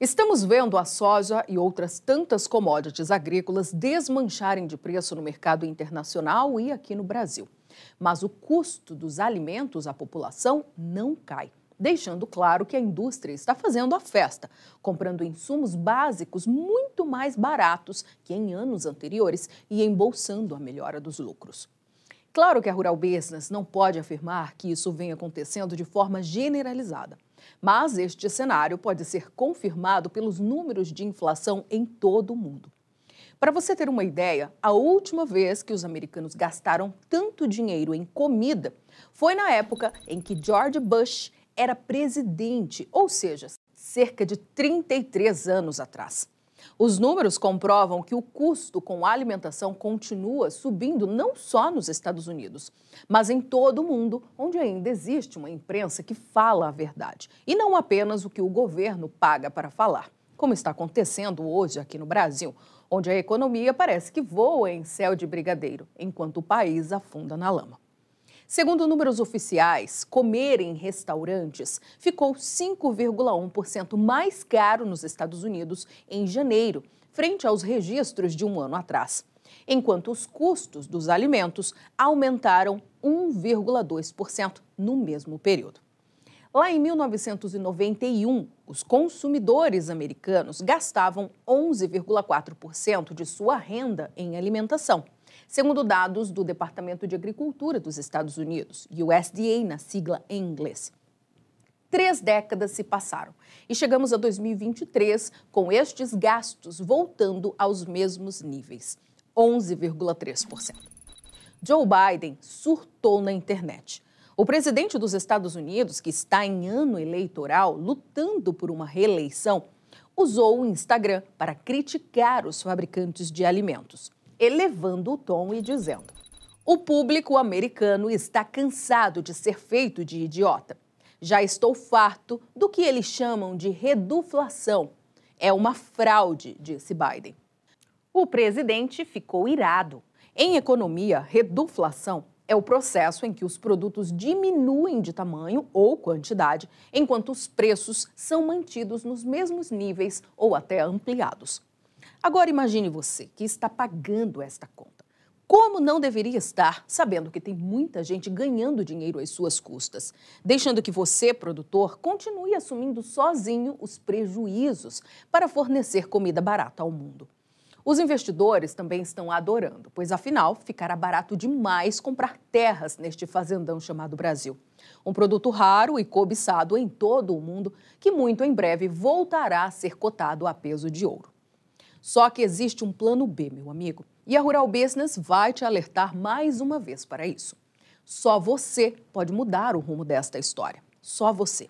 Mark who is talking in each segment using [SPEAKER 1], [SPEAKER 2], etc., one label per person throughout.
[SPEAKER 1] Estamos vendo a soja e outras tantas commodities agrícolas desmancharem de preço no mercado internacional e aqui no Brasil. Mas o custo dos alimentos à população não cai, deixando claro que a indústria está fazendo a festa, comprando insumos básicos muito mais baratos que em anos anteriores e embolsando a melhora dos lucros. Claro que a Rural Business não pode afirmar que isso vem acontecendo de forma generalizada. Mas este cenário pode ser confirmado pelos números de inflação em todo o mundo. Para você ter uma ideia, a última vez que os americanos gastaram tanto dinheiro em comida foi na época em que George Bush era presidente, ou seja, cerca de 33 anos atrás. Os números comprovam que o custo com alimentação continua subindo não só nos Estados Unidos, mas em todo o mundo, onde ainda existe uma imprensa que fala a verdade e não apenas o que o governo paga para falar, como está acontecendo hoje aqui no Brasil, onde a economia parece que voa em céu de brigadeiro, enquanto o país afunda na lama. Segundo números oficiais, comer em restaurantes ficou 5,1% mais caro nos Estados Unidos em janeiro, frente aos registros de um ano atrás, enquanto os custos dos alimentos aumentaram 1,2% no mesmo período. Lá em 1991, os consumidores americanos gastavam 11,4% de sua renda em alimentação segundo dados do Departamento de Agricultura dos Estados Unidos, USDA na sigla em inglês. Três décadas se passaram e chegamos a 2023 com estes gastos voltando aos mesmos níveis, 11,3%. Joe Biden surtou na internet. O presidente dos Estados Unidos, que está em ano eleitoral lutando por uma reeleição, usou o Instagram para criticar os fabricantes de alimentos elevando o tom e dizendo: O público americano está cansado de ser feito de idiota. Já estou farto do que eles chamam de reduflação. É uma fraude, disse Biden. O presidente ficou irado. Em economia, reduflação é o processo em que os produtos diminuem de tamanho ou quantidade, enquanto os preços são mantidos nos mesmos níveis ou até ampliados. Agora imagine você que está pagando esta conta. Como não deveria estar sabendo que tem muita gente ganhando dinheiro às suas custas, deixando que você, produtor, continue assumindo sozinho os prejuízos para fornecer comida barata ao mundo? Os investidores também estão adorando, pois afinal ficará barato demais comprar terras neste fazendão chamado Brasil. Um produto raro e cobiçado em todo o mundo que muito em breve voltará a ser cotado a peso de ouro. Só que existe um plano B, meu amigo, e a Rural Business vai te alertar mais uma vez para isso. Só você pode mudar o rumo desta história. Só você.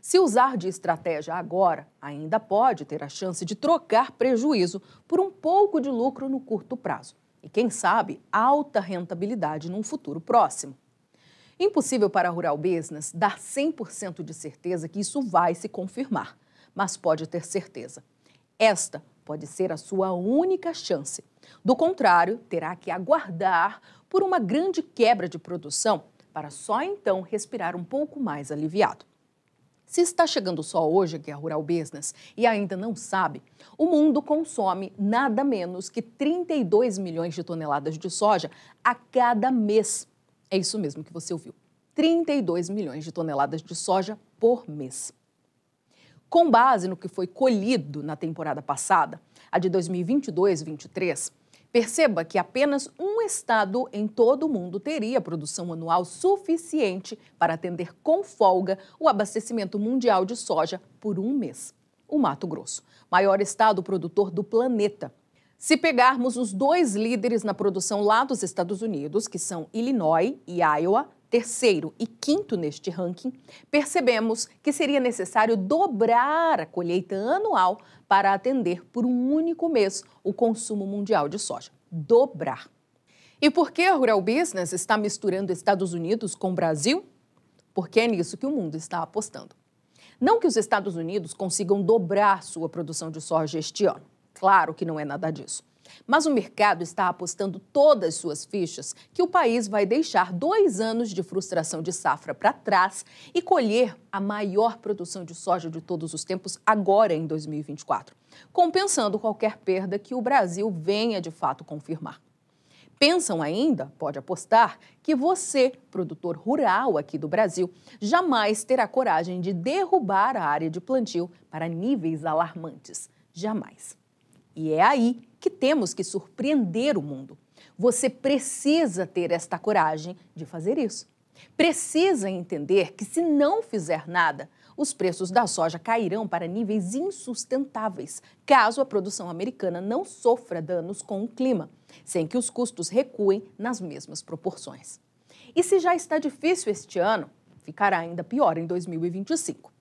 [SPEAKER 1] Se usar de estratégia agora, ainda pode ter a chance de trocar prejuízo por um pouco de lucro no curto prazo. E quem sabe, alta rentabilidade num futuro próximo. Impossível para a Rural Business dar 100% de certeza que isso vai se confirmar, mas pode ter certeza. Esta pode ser a sua única chance. Do contrário, terá que aguardar por uma grande quebra de produção para só então respirar um pouco mais aliviado. Se está chegando só hoje aqui a Rural Business e ainda não sabe, o mundo consome nada menos que 32 milhões de toneladas de soja a cada mês. É isso mesmo que você ouviu. 32 milhões de toneladas de soja por mês. Com base no que foi colhido na temporada passada, a de 2022-23, perceba que apenas um estado em todo o mundo teria produção anual suficiente para atender com folga o abastecimento mundial de soja por um mês: o Mato Grosso, maior estado produtor do planeta. Se pegarmos os dois líderes na produção lá dos Estados Unidos, que são Illinois e Iowa, terceiro e quinto neste ranking, percebemos que seria necessário dobrar a colheita anual para atender por um único mês o consumo mundial de soja. Dobrar. E por que a Rural Business está misturando Estados Unidos com Brasil? Porque é nisso que o mundo está apostando. Não que os Estados Unidos consigam dobrar sua produção de soja este ano. Claro que não é nada disso. Mas o mercado está apostando todas suas fichas que o país vai deixar dois anos de frustração de safra para trás e colher a maior produção de soja de todos os tempos agora em 2024, compensando qualquer perda que o Brasil venha de fato confirmar. Pensam ainda, pode apostar, que você, produtor rural aqui do Brasil, jamais terá coragem de derrubar a área de plantio para níveis alarmantes. Jamais. E é aí que temos que surpreender o mundo. Você precisa ter esta coragem de fazer isso. Precisa entender que, se não fizer nada, os preços da soja cairão para níveis insustentáveis, caso a produção americana não sofra danos com o clima, sem que os custos recuem nas mesmas proporções. E se já está difícil este ano, ficará ainda pior em 2025.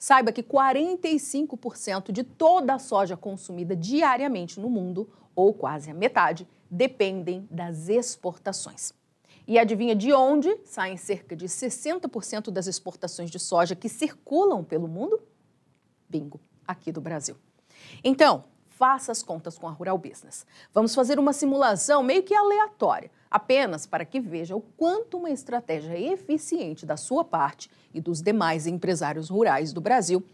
[SPEAKER 1] Saiba que 45% de toda a soja consumida diariamente no mundo, ou quase a metade, dependem das exportações. E adivinha de onde saem cerca de 60% das exportações de soja que circulam pelo mundo? Bingo, aqui do Brasil. Então, faça as contas com a Rural Business. Vamos fazer uma simulação meio que aleatória, apenas para que veja o quanto uma estratégia eficiente da sua parte e dos demais empresários rurais do Brasil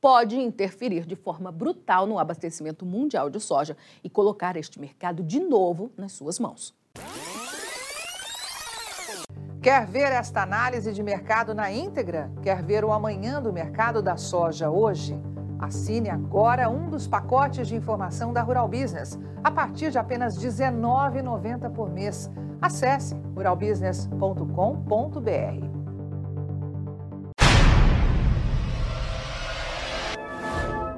[SPEAKER 1] pode interferir de forma brutal no abastecimento mundial de soja e colocar este mercado de novo nas suas mãos.
[SPEAKER 2] Quer ver esta análise de mercado na íntegra? Quer ver o amanhã do mercado da soja hoje? Assine agora um dos pacotes de informação da Rural Business, a partir de apenas R$ 19,90 por mês. Acesse ruralbusiness.com.br.